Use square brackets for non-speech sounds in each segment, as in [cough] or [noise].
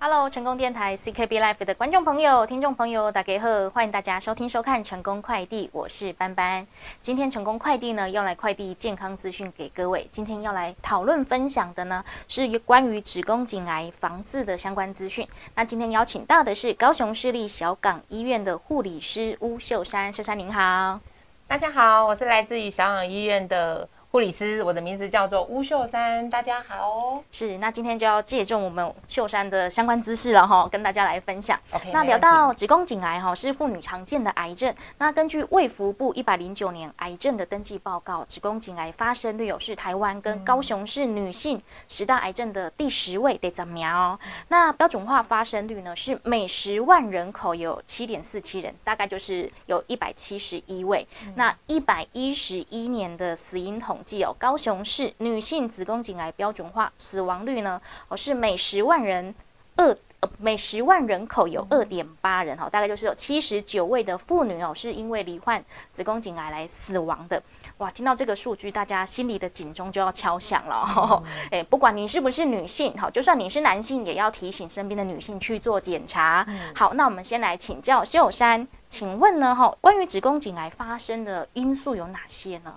Hello，成功电台 CKB Life 的观众朋友、听众朋友，大家好，欢迎大家收听收看成功快递，我是班班。今天成功快递呢要来快递健康资讯给各位。今天要来讨论分享的呢是关于子宫颈癌防治的相关资讯。那今天邀请到的是高雄市立小港医院的护理师巫秀山，秀山您好。大家好，我是来自于小港医院的。护理师，我的名字叫做巫秀山，大家好哦。是，那今天就要借重我们秀山的相关知识了哈，跟大家来分享。那聊到子宫颈癌哈，是妇女常见的癌症。那根据卫福部一百零九年癌症的登记报告，子宫颈癌发生率有是台湾跟高雄市女性十大癌症的第十位，得怎么样哦？那标准化发生率呢是每十万人口有七点四七人，大概就是有一百七十一位。那一百一十一年的死因统。计哦高雄市女性子宫颈癌标准化死亡率呢，哦是每十万人二呃每十万人口有二点八人哈，大概就是有七十九位的妇女哦是因为罹患子宫颈癌来死亡的。哇，听到这个数据，大家心里的警钟就要敲响了。哎，不管你是不是女性，好，就算你是男性，也要提醒身边的女性去做检查。好，那我们先来请教秀山，请问呢，哈，关于子宫颈癌发生的因素有哪些呢？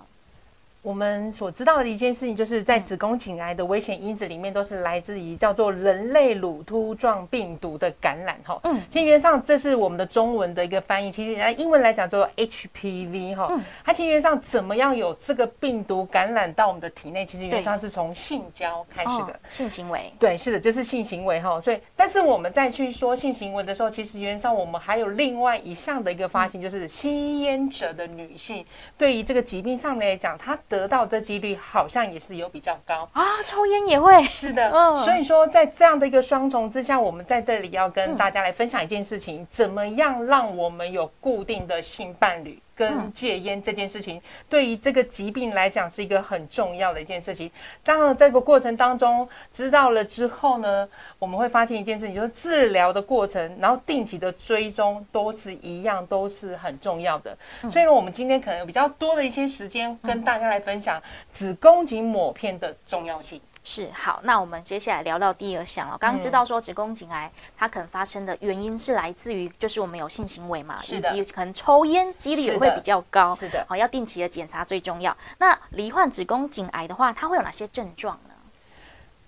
我们所知道的一件事情，就是在子宫颈癌的危险因子里面，都是来自于叫做人类乳突状病毒的感染。哈，嗯，其实原上这是我们的中文的一个翻译，其实来英文来讲叫做 HPV。哈，它其实原上怎么样有这个病毒感染到我们的体内？其实原上是从性交开始的性行为。对，是的，就是性行为。哈，所以，但是我们再去说性行为的时候，其实原上我们还有另外一项的一个发现，就是吸烟者的女性对于这个疾病上来讲，她。得到的几率好像也是有比较高。啊，抽烟也会。是的，嗯。所以说在这样的一个双重之下，我们在这里要跟大家来分享一件事情：怎么样让我们有固定的性伴侣？跟戒烟这件事情，对于这个疾病来讲是一个很重要的一件事情。当然，这个过程当中知道了之后呢，我们会发现一件事情，就是治疗的过程，然后定期的追踪都是一样，都是很重要的。所以呢，我们今天可能有比较多的一些时间跟大家来分享子宫颈抹片的重要性。是好，那我们接下来聊到第二项了。刚刚知道说子宫颈癌它可能发生的原因是来自于就是我们有性行为嘛，以及可能抽烟几率也会比较高。是的，好，要定期的检查最重要。那罹患子宫颈癌的话，它会有哪些症状呢？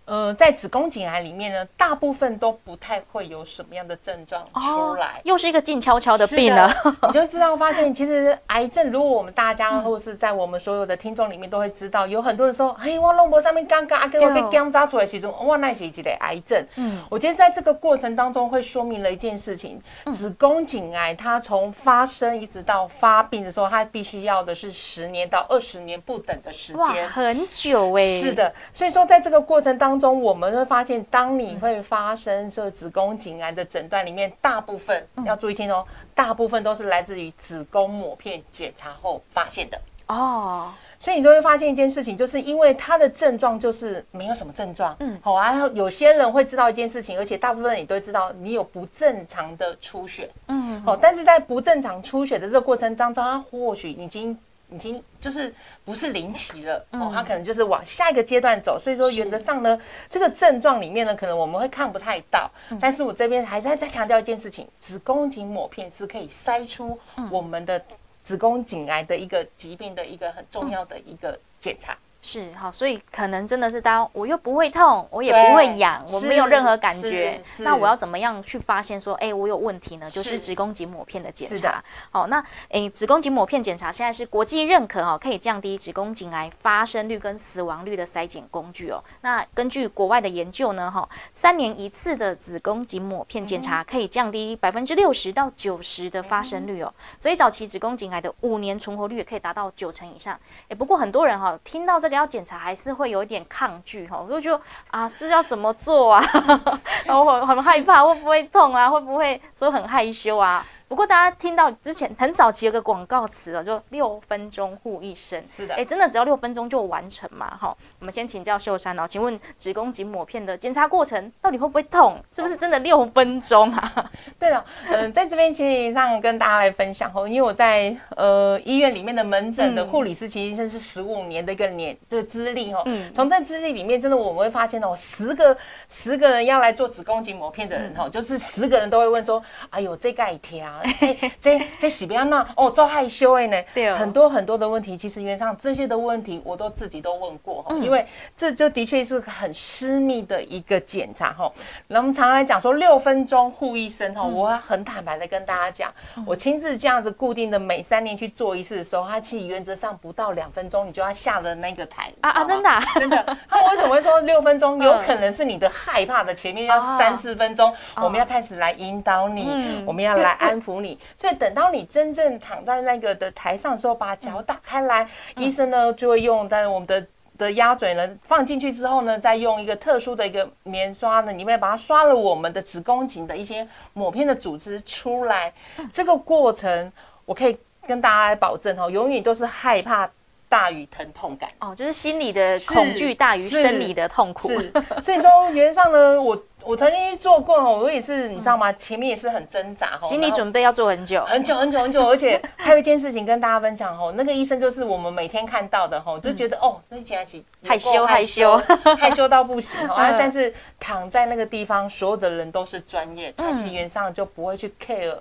呃，在子宫颈癌里面呢，大部分都不太会有什么样的症状出来，又是一个静悄悄的病了。你就知道发现，其实癌症，如果我们大家或是在我们所有的听众里面都会知道，有很多人说，嘿，我弄膜上面刚刚啊，给我给刚扎出来，其中哇，那是一的癌症。嗯，我觉得在这个过程当中会说明了一件事情：子宫颈癌它从发生一直到发病的时候，它必须要的是十年到二十年不等的时间，很久哎。是的，所以说在这个过程当。当中我们会发现，当你会发生这子宫颈癌的诊断里面，大部分要注意听哦，大部分都是来自于子宫抹片检查后发现的哦。所以你就会发现一件事情，就是因为它的症状就是没有什么症状，嗯，好啊。有些人会知道一件事情，而且大部分你都知道，你有不正常的出血，嗯，好。但是在不正常出血的这个过程当中，它或许已经。已经就是不是临期了哦，他可能就是往下一个阶段走，所以说原则上呢，这个症状里面呢，可能我们会看不太到。但是我这边还在再强调一件事情，子宫颈抹片是可以筛出我们的子宫颈癌的一个疾病的一个很重要的一个检查。是好，所以可能真的是当我又不会痛，我也不会痒，我没有任何感觉，那我要怎么样去发现说，哎，我有问题呢？就是子宫颈抹片的检查。好，那哎，子宫颈抹片检查现在是国际认可哈，可以降低子宫颈癌发生率跟死亡率的筛检工具哦。那根据国外的研究呢，哈，三年一次的子宫颈抹片检查可以降低百分之六十到九十的发生率哦。所以早期子宫颈癌的五年存活率也可以达到九成以上。哎，不过很多人哈听到这个。要检查还是会有一点抗拒哈，我就觉得啊是要怎么做啊？[laughs] 然后很很害怕，会不会痛啊？会不会说很害羞啊？不过大家听到之前很早期有个广告词哦，就六分钟护一生。是的，哎，真的只要六分钟就完成嘛？哈，我们先请教秀山哦，请问子宫颈抹片的检查过程到底会不会痛？是不是真的六分钟啊？[laughs] 对了，嗯，在这边其实上跟大家来分享哦，因为我在呃医院里面的门诊的护理师，其实是十五年的一个年的资历哦。嗯，从这资历里面，真的我们会发现哦，十个十个人要来做子宫颈抹片的人哈，就是十个人都会问说，哎呦，这盖条，这这这洗不要闹。哦，做害羞哎呢，对，很多很多的问题，其实原上这些的问题，我都自己都问过哈，因为这就的确是很私密的一个检查哈。那我们常常来讲说六分钟护医生哈，我很坦白的跟大家讲，我亲自这样子固定的每三年去做一次的时候，它其实原则上不到两分钟，你就要下了那个台啊啊，真的真的。他为什么会说六分钟？[laughs] 有可能是你的害怕的前面要三四分钟，我们要开始来引导你，我们要来安抚你。所以等到你真正躺在那个的台上的时候，把脚打开来，医生呢就会用在我们的的鸭嘴呢放进去之后呢，再用一个特殊的一个棉刷呢，里面把它刷了我们的子宫颈的一些抹片的组织出来。这个过程我可以跟大家来保证哦，永远都是害怕。大于疼痛感哦，就是心理的恐惧大于生理的痛苦。是，所以说原则上呢，我我曾经做过哦，我也是，你知道吗？前面也是很挣扎，心理准备要做很久，很久很久很久。[laughs] 而且还有一件事情跟大家分享哦，那个医生就是我们每天看到的哦，就觉得哦，那起来起害羞害羞 [laughs] 害羞到不行 [laughs] 啊。但是躺在那个地方，所有的人都是专业，他其原上就不会去 care。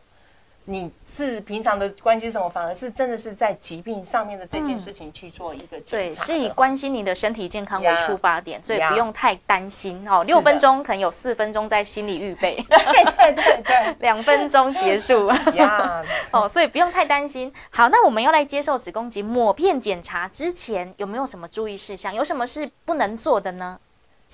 你是平常的关心什么，反而是真的是在疾病上面的这件事情去做一个检查，对，是以关心你的身体健康为出发点，所以不用太担心哦。六分钟可能有四分钟在心理预备，对对对对，[laughs] 两分钟结束，[laughs] 哦，所以不用太担心。好，那我们要来接受子宫颈抹片检查之前，有没有什么注意事项？有什么是不能做的呢？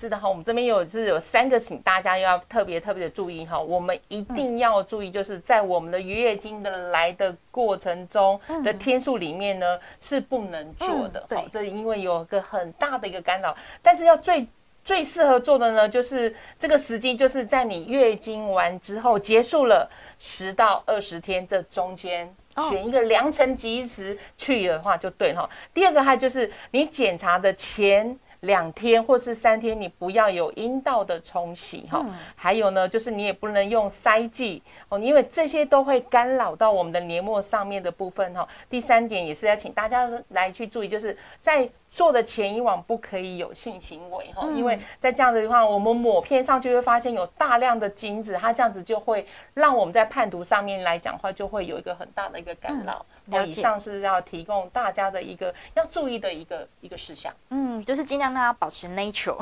是的哈，我们这边有是有三个，请大家要特别特别的注意哈。我们一定要注意，就是在我们的月经的来的过程中的天数里面呢，是不能做的。对，这因为有个很大的一个干扰。但是要最最适合做的呢，就是这个时机，就是在你月经完之后结束了十到二十天这中间，选一个良辰吉时去的话就对哈。第二个还就是你检查的前。两天或是三天，你不要有阴道的冲洗哈。还有呢，就是你也不能用塞剂哦，因为这些都会干扰到我们的黏膜上面的部分哈。第三点也是要请大家来去注意，就是在。做的前一晚不可以有性行为哈，因为在这样子的话，我们抹片上去会发现有大量的精子，它这样子就会让我们在判读上面来讲话就会有一个很大的一个干扰。以上是要提供大家的一个要注意的一个一个事项。嗯，就是尽量让它保持 natural。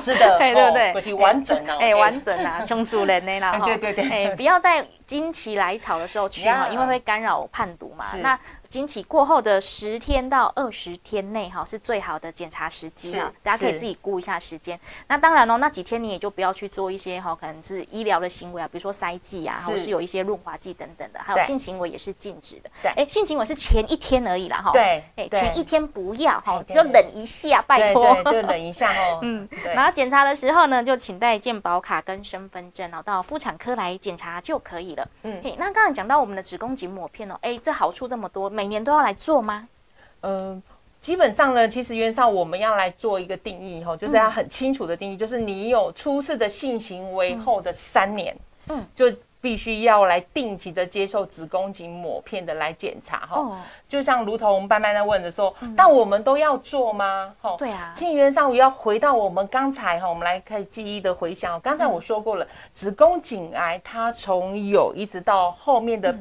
是的，对 [laughs] 对对，保持完整啊，哎，完整啊，像主人的啦 [laughs] 哈。对对对，哎，不要在经期来潮的时候去哈，因为会干扰判读嘛。那经期过后的十天到二十天内，哈是最好的检查时机啊！大家可以自己估一下时间。那当然哦，那几天你也就不要去做一些哈，可能是医疗的行为啊，比如说塞剂啊，或是有一些润滑剂等等的，还有性行为也是禁止的。对，哎，性行为是前一天而已啦，哈。对，哎，前一天不要哈，就冷一下，拜托，就冷一下哦。[laughs] 嗯，然后检查的时候呢，就请带健保卡跟身份证哦，到妇产科来检查就可以了。嗯，嘿，那刚刚讲到我们的子宫颈抹片哦，哎，这好处这么多，每年都要来做。吗？嗯，基本上呢，其实原上我们要来做一个定义哈，就是要很清楚的定义，就是你有初次的性行为后的三年，嗯，就必须要来定期的接受子宫颈抹片的来检查哈。就像如同我们班班在问的说，但我们都要做吗？哈，对啊。基原上我要回到我们刚才哈，我们来开记忆的回想。刚才我说过了，子宫颈癌它从有一直到后面的。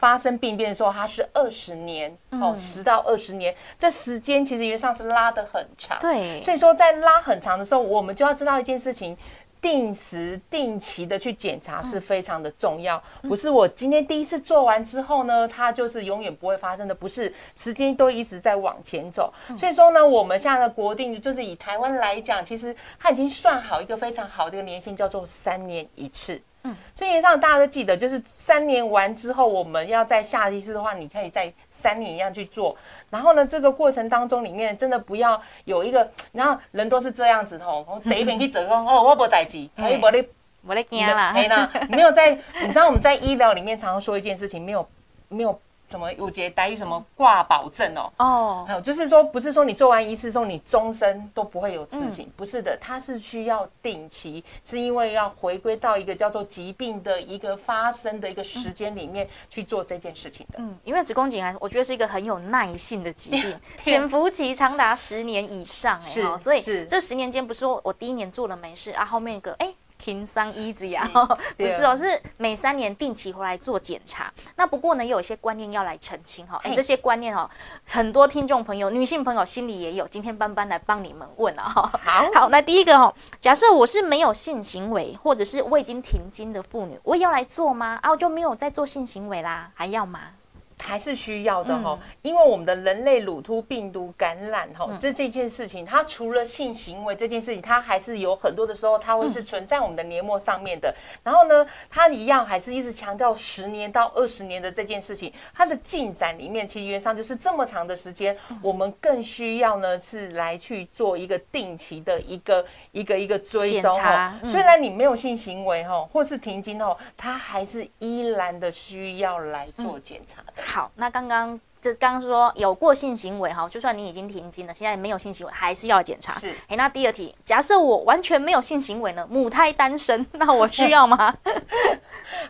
发生病变的时候，它是二十年哦，十到二十年，这时间其实原上是拉的很长。对，所以说在拉很长的时候，我们就要知道一件事情，定时定期的去检查是非常的重要。不是我今天第一次做完之后呢，它就是永远不会发生的，不是时间都一直在往前走。所以说呢，我们现在的国定就是以台湾来讲，其实它已经算好一个非常好的一个年限，叫做三年一次。嗯，所以上大家都记得，就是三年完之后，我们要在下一次的话，你可以在三年一样去做。然后呢，这个过程当中里面真的不要有一个，然后人都是这样子吼，第一遍去做讲哦，我无代志，还有无咧无咧惊啦，没啦，没有在，你知道我们在医疗里面常常说一件事情，没有没有。什么有节待遇什么挂保证哦？哦，还有就是说，不是说你做完一次之后你终身都不会有事情，不是的，它是需要定期，是因为要回归到一个叫做疾病的一个发生的一个时间里面去做这件事情的。嗯，因为子宫颈癌，我觉得是一个很有耐性的疾病，[laughs] 潜伏期长达十年以上，哎，是，所以这十年间不是说我第一年做了没事啊，后面一个哎。听伤一子呀，[laughs] 不是哦，是每三年定期回来做检查。那不过呢，也有一些观念要来澄清哈。哎，这些观念哦，很多听众朋友、女性朋友心里也有。今天班班来帮你们问啊哈。好，好，那第一个哦，假设我是没有性行为，或者是我已经停经的妇女，我也要来做吗？啊，我就没有在做性行为啦，还要吗？还是需要的哈，因为我们的人类乳突病毒感染哈，这这件事情，它除了性行为这件事情，它还是有很多的时候，它会是存在我们的黏膜上面的。然后呢，它一样还是一直强调十年到二十年的这件事情，它的进展里面，其实原上就是这么长的时间，我们更需要呢是来去做一个定期的一个一个一个追踪哈。虽然你没有性行为哈，或是停经后，它还是依然的需要来做检查的。好，那刚刚这刚刚说有过性行为哈，就算你已经停经了，现在没有性行为，还是要检查。是，哎，那第二题，假设我完全没有性行为呢，母胎单身，那我需 [laughs] 要吗？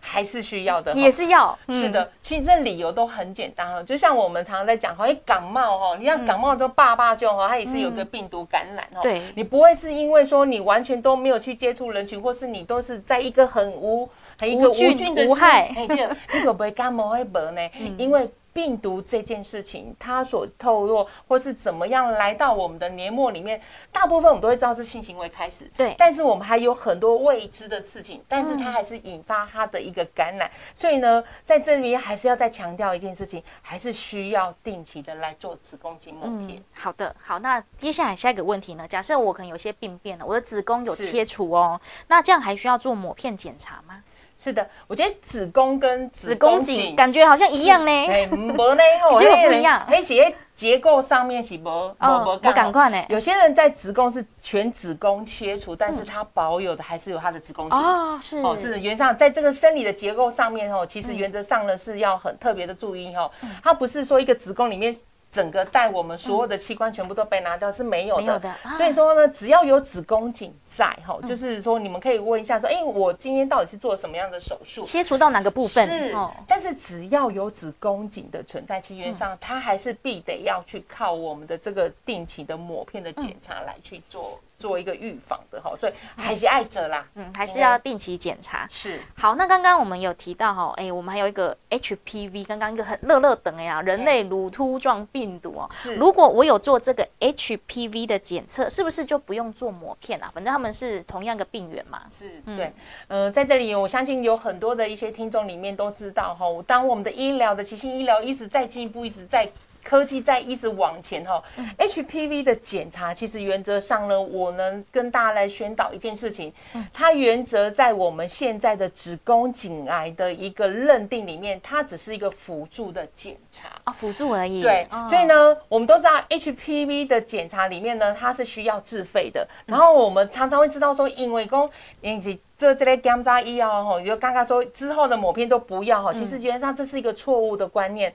还是需要的，也是要。是的，其实这理由都很简单哈，就像我们常常在讲哈，哎，感冒哈，你像感冒都爸爸就哈，它也是有个病毒感染哈。对，你不会是因为说你完全都没有去接触人群，或是你都是在一个很无无菌无害，哎，对，你可不会感冒会无呢？因为病毒这件事情，它所透露或是怎么样来到我们的黏膜里面，大部分我们都会知道是性行为开始。对，但是我们还有很多未知的事情，但是它还是引发它的一个感染。所以呢，在这里还是要再强调一件事情，还是需要定期的来做子宫颈抹片。好的，好，那接下来下一个问题呢？假设我可能有些病变了，我的子宫有切除哦，那这样还需要做抹片检查吗？是的，我觉得子宫跟子宫颈感觉好像一样呢。哎，无呢，[laughs] 结果不一样。而且结构上面是无无无感快呢。有些人在子宫是全子宫切除，但是他保有的还是有他的子宫颈。哦，是哦，是原上在这个生理的结构上面哦，其实原则上呢是要很特别的注意哦。它不是说一个子宫里面。整个带我们所有的器官全部都被拿掉是没有的，所以说呢，只要有子宫颈在哈，就是说你们可以问一下说，哎，我今天到底是做什么样的手术，切除到哪个部分？是，但是只要有子宫颈的存在，其实上它还是必得要去靠我们的这个定期的抹片的检查来去做。做一个预防的哈，所以还是爱着啦，嗯，还是要定期检查。是好，那刚刚我们有提到哈，哎，我们还有一个 HPV，刚刚一个很热热等哎呀，人类乳突状病毒哦。是，如果我有做这个 HPV 的检测，是不是就不用做膜片啊？反正他们是同样的病源嘛。是，对，呃，在这里我相信有很多的一些听众里面都知道哈，当我们的医疗的急性医疗一直在进步，一直在。科技在一直往前哈，HPV 的检查其实原则上呢，我能跟大家来宣导一件事情，它原则在我们现在的子宫颈癌的一个认定里面，它只是一个辅助的检查啊，辅助而已。对，所以呢，我们都知道 HPV 的检查里面呢，它是需要自费的。然后我们常常会知道说，因为公以及这这类检查医药哈，就刚刚说之后的某片都不要哈，其实原则上这是一个错误的观念。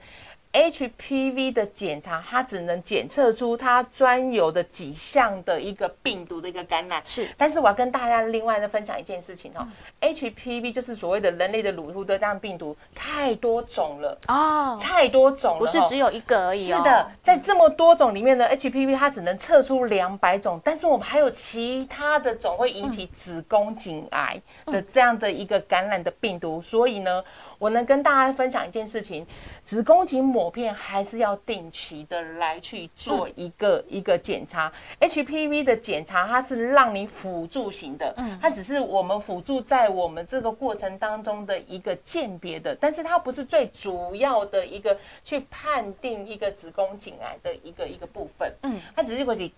HPV 的检查，它只能检测出它专有的几项的一个病毒的一个感染。是，但是我要跟大家另外呢分享一件事情哈，HPV 就是所谓的人类的乳突的这样病毒，太多种了哦，太多种了，不是只有一个而已。是的，在这么多种里面呢 HPV，它只能测出两百种，但是我们还有其他的种会引起子宫颈癌的这样的一个感染的病毒，所以呢。我能跟大家分享一件事情，子宫颈抹片还是要定期的来去做一个一个检查。HPV 的检查它是让你辅助型的，嗯，它只是我们辅助在我们这个过程当中的一个鉴别的，但是它不是最主要的一个去判定一个子宫颈癌的一个一个部分，嗯，它只是会是。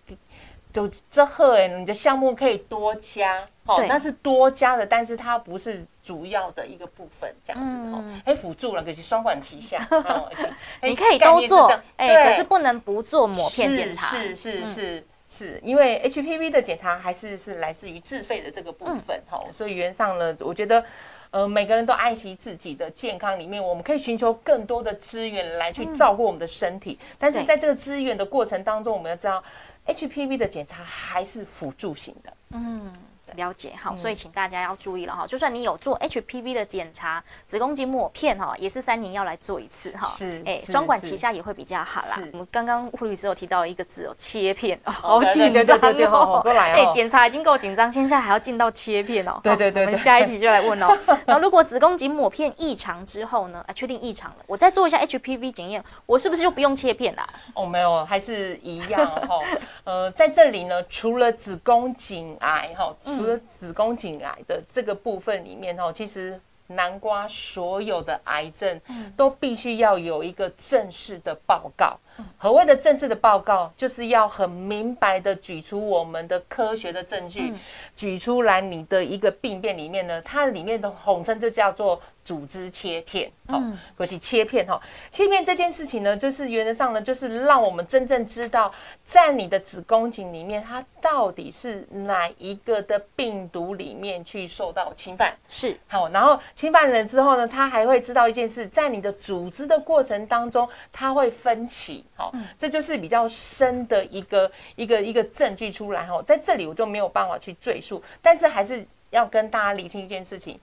就这贺哎，你的项目可以多加，哦，那是多加的，但是它不是主要的一个部分，这样子哦，哎，辅助了，可是双管齐下，[laughs] 你可以都做，哎，可是不能不做抹片检查，是是是。是因为 HPV 的检查还是是来自于自费的这个部分哈，所以原上呢，我觉得呃每个人都爱惜自己的健康，里面我们可以寻求更多的资源来去照顾我们的身体，但是在这个资源的过程当中，我们要知道 HPV 的检查还是辅助型的，嗯。了解好，所以请大家要注意了哈。就算你有做 HPV 的检查，子宫颈抹片哈，也是三年要来做一次哈。是，哎，双管齐下也会比较好啦。我们刚刚护理师有提到一个字哦，切片，好紧张哦。[laughs] 哎，检查已经够紧张，现在还要进到切片哦。对对对。我们下一题就来问哦。那如果子宫颈抹片异常之后呢？啊，确定异常了，我再做一下 HPV 检验，我是不是就不用切片啦？哦，没有，还是一样哈。呃，在这里呢，除了子宫颈癌哈。除了子宫颈癌的这个部分里面哦，其实南瓜所有的癌症都必须要有一个正式的报告。何谓的正式的报告，就是要很明白的举出我们的科学的证据，举出来你的一个病变里面呢，它里面的统称就叫做。组织切片，好，或是切片哈，切片这件事情呢，就是原则上呢，就是让我们真正知道，在你的子宫颈里面，它到底是哪一个的病毒里面去受到侵犯，是。好，然后侵犯了之后呢，他还会知道一件事，在你的组织的过程当中，它会分歧，好，这就是比较深的一个一个一个证据出来哈，在这里我就没有办法去赘述，但是还是要跟大家理清一件事情。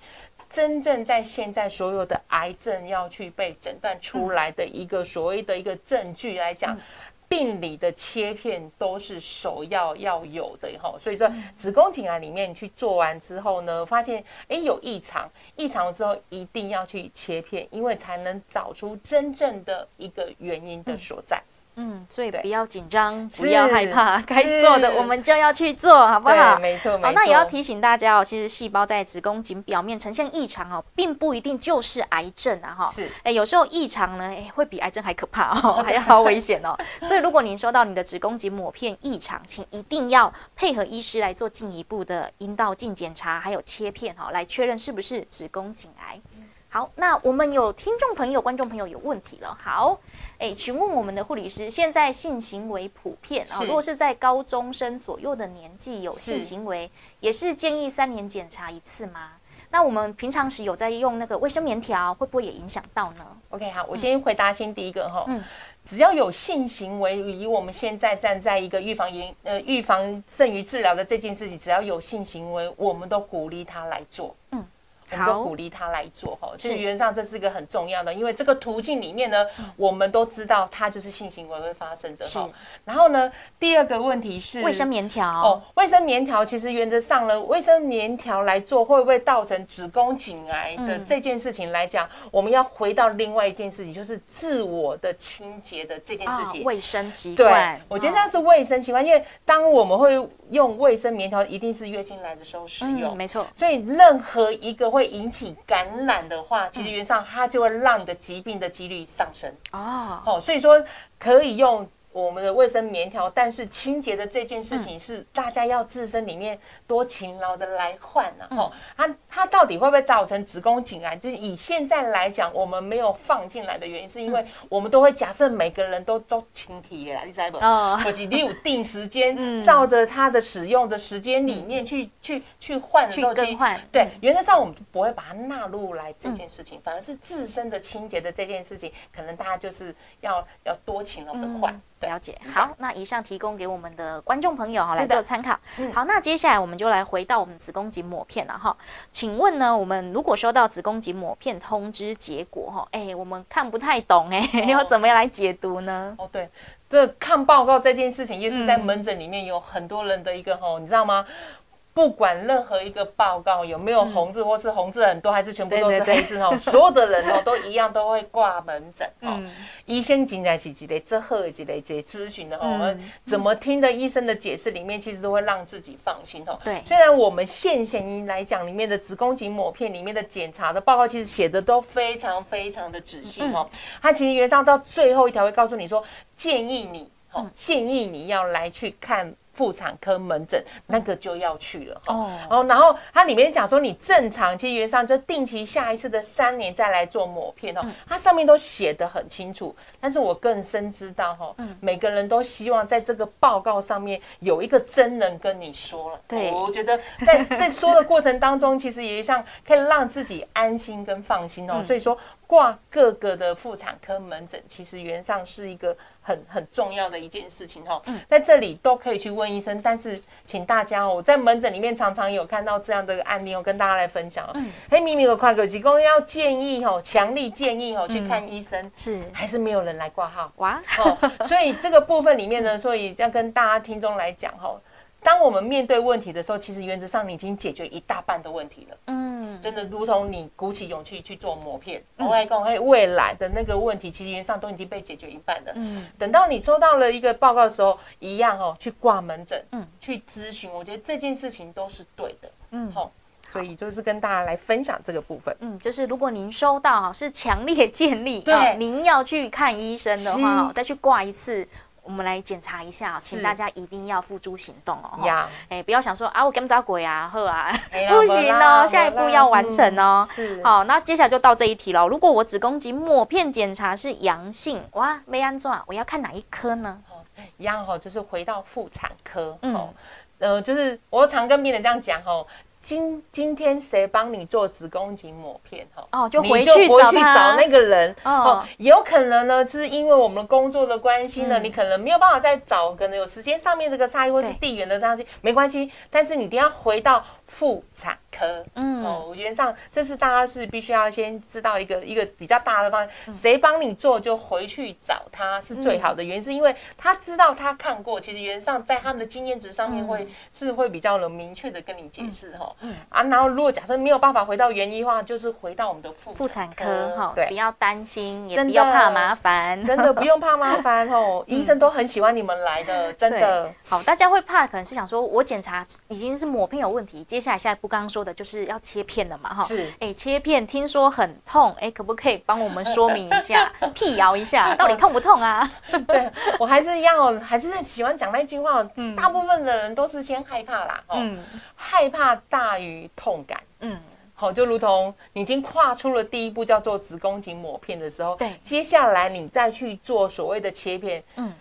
真正在现在所有的癌症要去被诊断出来的一个所谓的一个证据来讲，病理的切片都是首要要有的哈。所以说，子宫颈癌里面去做完之后呢，发现哎有异常，异常之后一定要去切片，因为才能找出真正的一个原因的所在。所以不要紧张，不要害怕，[laughs] 该做的我们就要去做，好不好？没错，没错。那也要提醒大家哦，其实细胞在子宫颈表面呈现异常哦，并不一定就是癌症啊，哈。是，哎，有时候异常呢，哎，会比癌症还可怕哦，[laughs] 还要危险哦。所以，如果您收到你的子宫颈抹片异常，请一定要配合医师来做进一步的阴道镜检查，还有切片哈，来确认是不是子宫颈癌。好，那我们有听众朋友、观众朋友有问题了。好，哎，请问我们的护理师，现在性行为普遍啊，如果是在高中生左右的年纪有性行为，也是建议三年检查一次吗？那我们平常时有在用那个卫生棉条，会不会也影响到呢？OK，好，我先回答先第一个哈，嗯，只要有性行为，以我们现在站在一个预防严呃预防胜于治疗的这件事情，只要有性行为，我们都鼓励他来做，嗯。我们都鼓励他来做哈，其实原则上这是一个很重要的，因为这个途径里面呢，我们都知道它就是性行为会发生的哈。然后呢，第二个问题是卫生棉条。哦，卫生棉条其实原则上呢，卫生棉条来做会不会造成子宫颈癌的这件事情来讲，我们要回到另外一件事情，就是自我的清洁的这件事情，卫生习惯。对，我觉得这是卫生习惯，因为当我们会用卫生棉条，一定是月经来的时候使用，没错。所以任何一个会引起感染的话，其实原上它就会让你的疾病的几率上升哦。好，所以说可以用。我们的卫生棉条，但是清洁的这件事情是大家要自身里面多勤劳的来换呢。吼，它它到底会不会造成子宫颈癌？就是以现在来讲，我们没有放进来的原因，是因为我们都会假设每个人都都清洁啦，你知不？哦，或是你有定时间，照着它的使用的时间里面去去去换去更换。对，原则上我们不会把它纳入来这件事情，反而是自身的清洁的这件事情，可能大家就是要要多勤劳的换。了解，好，那以上提供给我们的观众朋友哈来做参考。好，那接下来我们就来回到我们子宫颈抹片了哈。请问呢，我们如果收到子宫颈抹片通知结果哈，哎，我们看不太懂哎，要怎么样来解读呢？哦，对，这看报告这件事情，也是在门诊里面有很多人的一个哈，你知道吗？不管任何一个报告有没有红字，或是红字很多，还是全部都是黑字哦，[laughs] 所有的人哦都一样都会挂门诊哦。医生进来是几类，这后几类这咨询的哦，怎么听的医生的解释里面，其实都会让自己放心哦。对，虽然我们现行来讲里面的子宫颈抹片里面的检查的报告，其实写的都非常非常的仔细哦。它其实原上到最后一条会告诉你说，建议你哦，建议你要来去看。妇产科门诊，那个就要去了哈。哦然后，它里面讲说，你正常其实原上就定期下一次的三年再来做抹片哦，嗯它上面都写得很清楚。但是我更深知道哈，嗯每个人都希望在这个报告上面有一个真人跟你说了。对我觉得在在说的过程当中，其实也像可以让自己安心跟放心嗯哦。所以说，挂各个的妇产科门诊，其实原上是一个很很重要的一件事情哦。嗯在这里都可以去问医生，但是请大家哦，我在门诊里面常常有看到这样的案例哦，跟大家来分享哦。嗯黑咪咪有快可提供要建议哦，强力建议哦，去看医生，是还是没有人来挂号。哇，哦，所以这个部分里面呢，[laughs] 所以要跟大家听众来讲哈，当我们面对问题的时候，其实原则上你已经解决一大半的问题了。嗯，真的如同你鼓起勇气去做膜片，我来讲，嘿，未来的那个问题，其实原则上都已经被解决一半了。嗯，等到你收到了一个报告的时候，一样哦，去挂门诊，嗯嗯，去咨询，我觉得这件事情都是对的，嗯嗯，好，所以就是跟大家来分享这个部分。嗯，就是如果您收到哈是强烈建议，对啊您要去看医生的话再去挂一次。我们来检查一下，请大家一定要付诸行动哦。哈呀，哎，不要想说啊，我跟不着鬼啊，呵啊，[laughs] 不行哦，下一步要完成哦。嗯是好，那接下来就到这一题了。如果我子宫颈抹片检查是阳性，哇，没安装？我要看哪一科呢？一样哈，就是回到妇产科，嗯哦，呃，就是我常跟病人这样讲哦。今今天谁帮你做子宫颈抹片哈？哦就回去找那个人哦哦。有可能呢，是因为我们工作的关系呢，嗯你可能没有办法再找，可能有时间上面这个差异，或是地缘的差异，没关系。但是你一定要回到妇产科，嗯哦，原则上这是大家是必须要先知道一个一个比较大的方谁帮你做就回去找他是最好的。原因是因为他知道他看过，其实原上在他们的经验值上面嗯会是会比较能明确的跟你解释哈。啊，然后如果假设没有办法回到原医的话，就是回到我们的妇妇产科哈，对。不。要担心，也不要怕麻烦，真的 [laughs] 不用怕麻烦哦，[laughs] 医生都很喜欢你们来的，真的。好，大家会怕，可能是想说，我检查已经是抹片有问题，接下来下一步刚刚说的就是要切片了嘛，哈。是。哎，切片听说很痛，哎，可不可以帮我们说明一下，[laughs] 辟谣一下，到底痛不痛啊？对我还是一样哦，还是喜欢讲那句话哦，大部分的人都是先害怕啦，哦，嗯。害怕大于痛感。嗯，好，就如同你已经跨出了第一步，叫做子宫颈抹片的时候，对。接下来你再去做所谓的切片，嗯。嗯，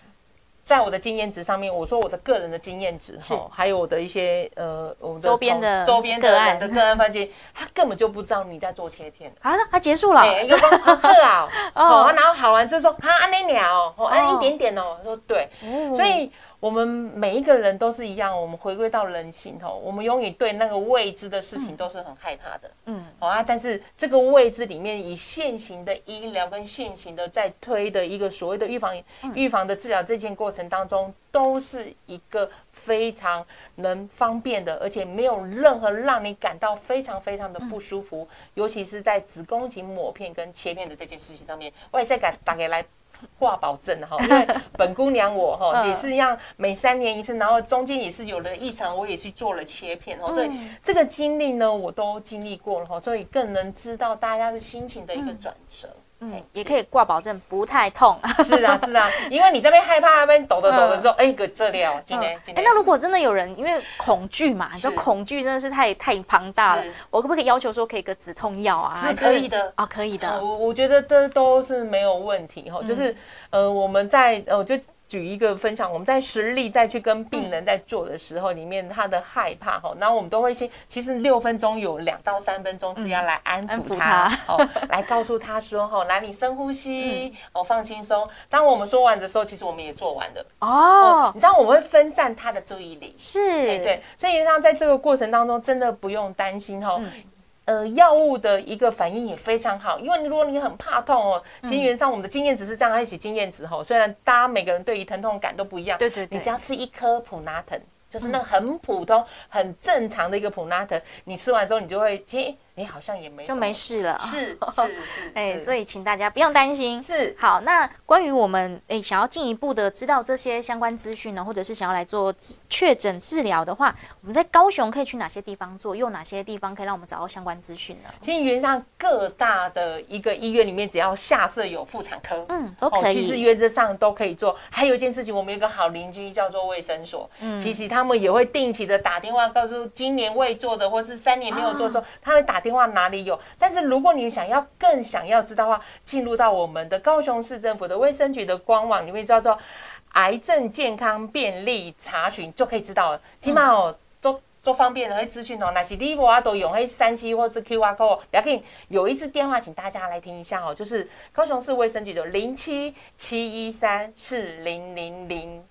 在我的经验值上面，我说我的个人的经验值是。哈，还有我的一些呃，我们周边的周边的个案。人的个案发现，他根本就不知道你在做切片。啊，他结束了，哎，就说啊呵啊，[laughs] 哦。哦，然后好完就说啊，安那鸟，哦，按哦一点点哦，说对，哦。所以我们每一个人都是一样，我们回归到人性吼，我们永远对那个未知的事情都是很害怕的，嗯，好啊。但是这个未知里面，以现行的医疗跟现行的在推的一个所谓的预防、预防的治疗这件过程当中，都是一个非常能方便的，而且没有任何让你感到非常非常的不舒服，尤其是在子宫颈抹片跟切片的这件事情上面，我也在给大家来。挂保证哈，因为 [laughs] 本姑娘我哈嗯。也是一样，每三年一次，然后中间也是有了异常，我也去做了切片哦，所以嗯。这个经历呢，我都经历过了哈，所以更能知道大家的心情的一个转折。嗯，也可以挂保证不太痛。是啊，是啊，因为你这边害怕，那边抖的抖的时候，哎，个这里哦，今天今哎，天那如果真的有人因为恐惧嘛，你说恐惧真的是太太庞大了，我可不可以要求说可以个止痛药啊？是可以的。啊，可以的。我我觉得这都是没有问题哈，就是嗯呃，我们在呃，就举一个分享，我们在实力再去跟病人在做的时候，里面他的害怕哈，然后我们都会先，其实六分钟有两到三分钟是要来安安抚抚他他，哦，来告诉他说哈，来你深呼嗯吸，哦，放轻松。当我们说完的时候，其实我们也做完了。哦，你知道我们会分散他的注意力，是，对对，所以原则上在这个过程当中，真的不用担心哈。嗯呃，药物的一个反应也非常好，因为如果你很怕痛哦，其实原上我们的经验值是这样，它一起经验值吼。虽然大家每个人对于疼痛感都不一样，对对对你只要吃一颗普拿疼，就是那很普通、很正常的一个普拉特，你吃完之后，你就会接。哎，好像也没就没事了，[laughs] 是是是，哎，所以请大家不用担心。是好，那关于我们哎想要进一步的知道这些相关资讯呢，或者是想要来做确诊治疗的话，我们在高雄可以去哪些地方做？又哪些地方可以让我们找到相关资讯呢？其实原则上各大的一个医院里面，只要下设有妇产科，嗯，都可以。其实原则上都可以做。还有一件事情，我们有个好邻居叫做卫生所，嗯，其实他们也会定期的打电话告诉今年未做的，或是三年没有做的时候，他会打电话哪里有。但是如果你想要更想要知道的话，进入到我们的高雄市政府的卫生局的官网，你会叫做“癌症健康便利查询”，就可以知道了。起码哦，做做方便的，会资讯哦。那是你我都用黑三 C 或是 QR code，不要紧。有一次电话，请大家来听一下哦，就是高雄市卫生局的零七七一三四零零零。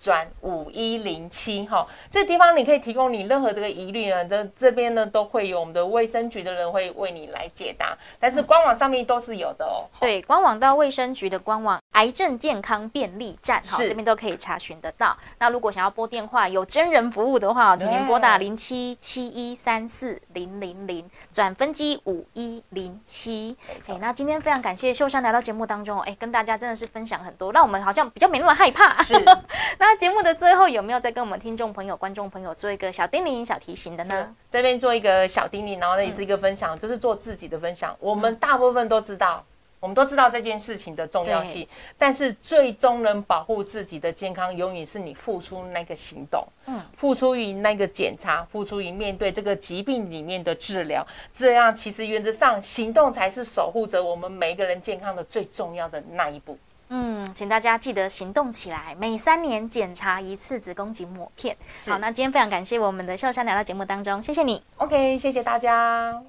转五一零七哈，这地方你可以提供你任何这个疑虑呢，这这边呢都会有我们的卫生局的人会为你来解答，但是官网上面都是有的哦。对，官网到卫生局的官网癌症健康便利站好，这边都可以查询得到。那如果想要拨电话有真人服务的话，请您拨打零七七一三四零零零转分机五一零七。哎，那今天非常感谢秀山来到节目当中，哎，跟大家真的是分享很多，让我们好像比较没那么害怕。是，那。[laughs] 那节目的最后有没有再跟我们听众朋友、观众朋友做一个小叮咛、小提醒的呢？这边做一个小叮咛，然后呢也是一个分享，就是做自己的分享。我们大部分都知道，我们都知道这件事情的重要性，但是最终能保护自己的健康，永远是你付出那个行动，嗯，付出于那个检查，付出于面对这个疾病里面的治疗。这样其实原则上，行动才是守护着我们每一个人健康的最重要的那一步。嗯，请大家记得行动起来，每三年检查一次子宫颈抹片。好，那今天非常感谢我们的秀山来到节目当中，谢谢你。OK，谢谢大家。